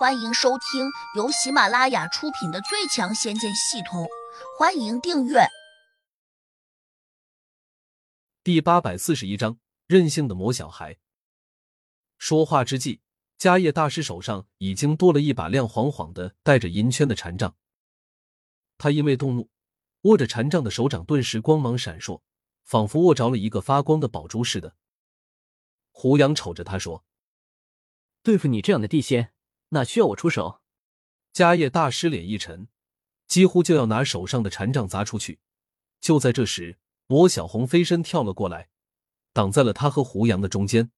欢迎收听由喜马拉雅出品的《最强仙剑系统》，欢迎订阅。第八百四十一章：任性的魔小孩。说话之际，迦叶大师手上已经多了一把亮晃晃的、带着银圈的禅杖。他因为动怒，握着禅杖的手掌顿时光芒闪烁，仿佛握着了一个发光的宝珠似的。胡杨瞅着他说：“对付你这样的地仙。”哪需要我出手？迦叶大师脸一沉，几乎就要拿手上的禅杖砸出去。就在这时，魔小红飞身跳了过来，挡在了他和胡杨的中间。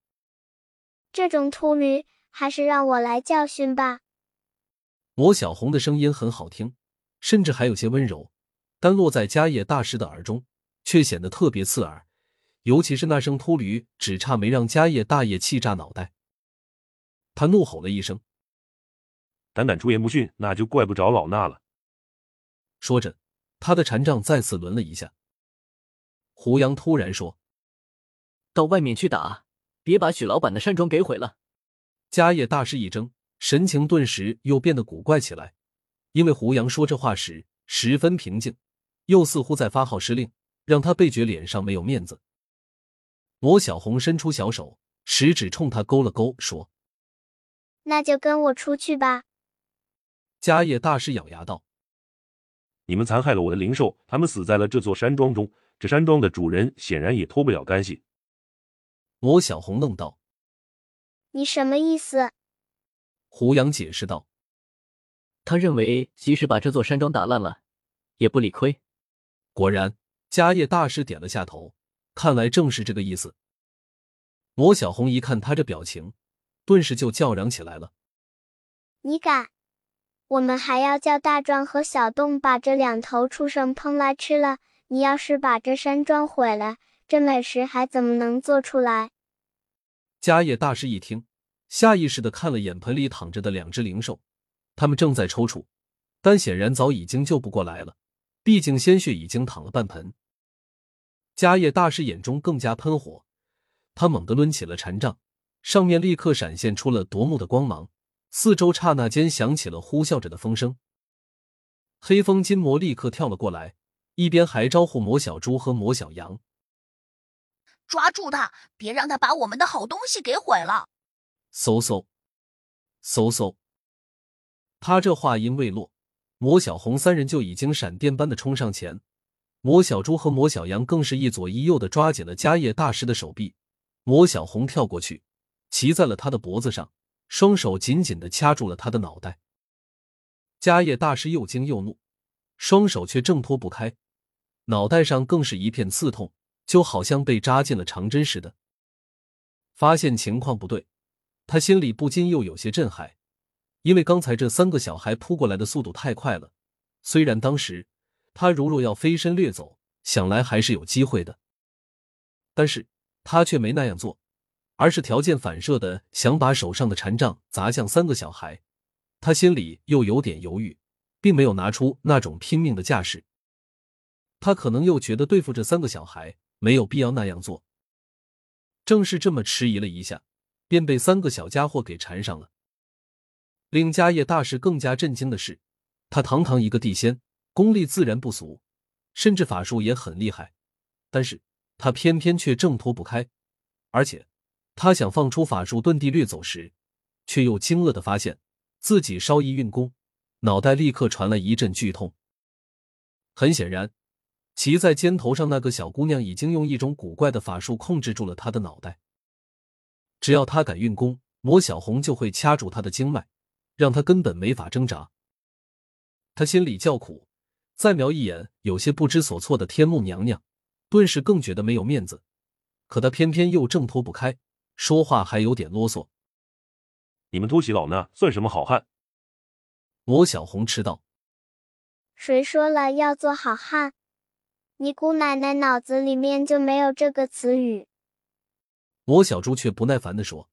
这种秃驴，还是让我来教训吧。魔小红的声音很好听，甚至还有些温柔，但落在迦叶大师的耳中，却显得特别刺耳。尤其是那声“秃驴”，只差没让迦叶大爷气炸脑袋。他怒吼了一声。胆敢出言不逊，那就怪不着老衲了。说着，他的禅杖再次抡了一下。胡杨突然说：“到外面去打，别把许老板的山庄给毁了。”迦叶大师一怔，神情顿时又变得古怪起来，因为胡杨说这话时十分平静，又似乎在发号施令，让他倍觉脸上没有面子。罗小红伸出小手，食指冲他勾了勾，说：“那就跟我出去吧。”迦叶大师咬牙道：“你们残害了我的灵兽，他们死在了这座山庄中。这山庄的主人显然也脱不了干系。”魔小红愣道：“你什么意思？”胡杨解释道：“他认为即使把这座山庄打烂了，也不理亏。”果然，迦叶大师点了下头，看来正是这个意思。魔小红一看他这表情，顿时就叫嚷起来了：“你敢！”我们还要叫大壮和小洞把这两头畜生烹来吃了。你要是把这山庄毁了，这美食还怎么能做出来？迦叶大师一听，下意识的看了眼盆里躺着的两只灵兽，他们正在抽搐，但显然早已经救不过来了，毕竟鲜血已经淌了半盆。迦叶大师眼中更加喷火，他猛地抡起了禅杖，上面立刻闪现出了夺目的光芒。四周刹那间响起了呼啸着的风声，黑风金魔立刻跳了过来，一边还招呼魔小猪和魔小羊：“抓住他，别让他把我们的好东西给毁了！”嗖嗖，嗖嗖。他这话音未落，魔小红三人就已经闪电般的冲上前，魔小猪和魔小羊更是一左一右的抓紧了迦叶大师的手臂。魔小红跳过去，骑在了他的脖子上。双手紧紧的掐住了他的脑袋，迦叶大师又惊又怒，双手却挣脱不开，脑袋上更是一片刺痛，就好像被扎进了长针似的。发现情况不对，他心里不禁又有些震撼，因为刚才这三个小孩扑过来的速度太快了。虽然当时他如若要飞身掠走，想来还是有机会的，但是他却没那样做。而是条件反射的想把手上的禅杖砸向三个小孩，他心里又有点犹豫，并没有拿出那种拼命的架势。他可能又觉得对付这三个小孩没有必要那样做。正是这么迟疑了一下，便被三个小家伙给缠上了。令迦叶大师更加震惊的是，他堂堂一个地仙，功力自然不俗，甚至法术也很厉害，但是他偏偏却挣脱不开，而且。他想放出法术遁地掠走时，却又惊愕的发现自己稍一运功，脑袋立刻传来一阵剧痛。很显然，骑在肩头上那个小姑娘已经用一种古怪的法术控制住了他的脑袋。只要他敢运功，魔小红就会掐住他的经脉，让他根本没法挣扎。他心里叫苦，再瞄一眼有些不知所措的天目娘娘，顿时更觉得没有面子。可他偏偏又挣脱不开。说话还有点啰嗦，你们突袭老衲算什么好汉？魔小红吃道：“谁说了要做好汉？你姑奶奶脑子里面就没有这个词语。”魔小猪却不耐烦的说：“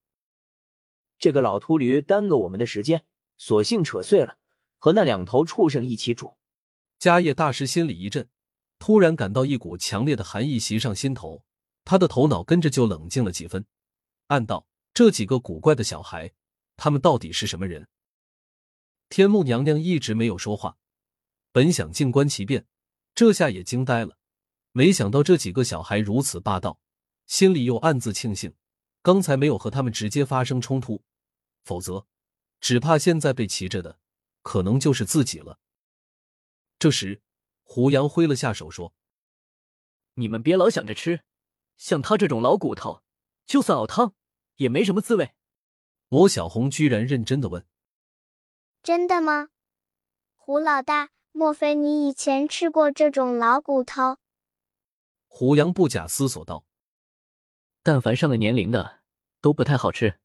这个老秃驴耽搁我们的时间，索性扯碎了，和那两头畜生一起煮。”迦叶大师心里一震，突然感到一股强烈的寒意袭上心头，他的头脑跟着就冷静了几分。暗道：这几个古怪的小孩，他们到底是什么人？天目娘娘一直没有说话，本想静观其变，这下也惊呆了。没想到这几个小孩如此霸道，心里又暗自庆幸，刚才没有和他们直接发生冲突，否则只怕现在被骑着的可能就是自己了。这时，胡杨挥了下手说：“你们别老想着吃，像他这种老骨头，就算熬汤也没什么滋味。”魔小红居然认真的问。真的吗，胡老大？莫非你以前吃过这种老骨头？胡杨不假思索道：“但凡上了年龄的都不太好吃。”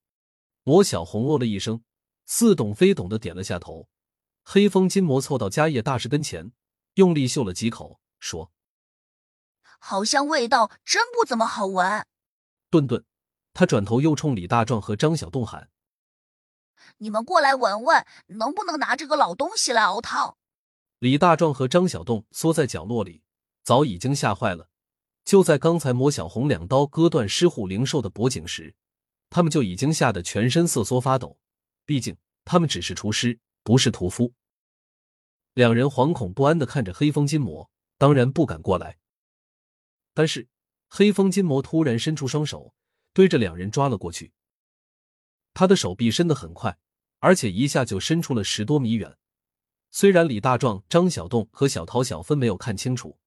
魔小红哦了一声，似懂非懂的点了下头。黑风金魔凑到迦叶大师跟前，用力嗅了几口，说：“好像味道真不怎么好闻。”顿顿，他转头又冲李大壮和张小栋喊。你们过来闻闻，能不能拿这个老东西来熬汤？李大壮和张小栋缩在角落里，早已经吓坏了。就在刚才，魔小红两刀割断狮虎灵兽的脖颈时，他们就已经吓得全身瑟缩发抖。毕竟他们只是厨师，不是屠夫。两人惶恐不安的看着黑风金魔，当然不敢过来。但是黑风金魔突然伸出双手，对着两人抓了过去。他的手臂伸得很快，而且一下就伸出了十多米远。虽然李大壮、张小栋和小桃、小芬没有看清楚，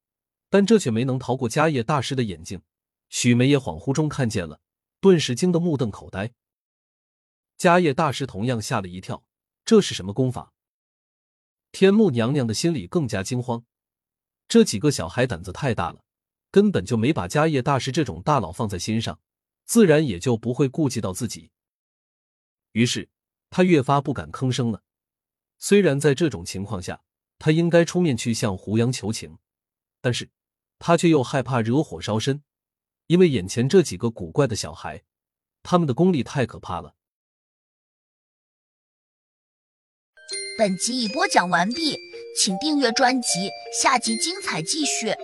但这却没能逃过迦叶大师的眼睛。许梅也恍惚中看见了，顿时惊得目瞪口呆。迦叶大师同样吓了一跳，这是什么功法？天目娘娘的心里更加惊慌。这几个小孩胆子太大了，根本就没把迦叶大师这种大佬放在心上，自然也就不会顾及到自己。于是他越发不敢吭声了。虽然在这种情况下，他应该出面去向胡杨求情，但是他却又害怕惹火烧身，因为眼前这几个古怪的小孩，他们的功力太可怕了。本集已播讲完毕，请订阅专辑，下集精彩继续。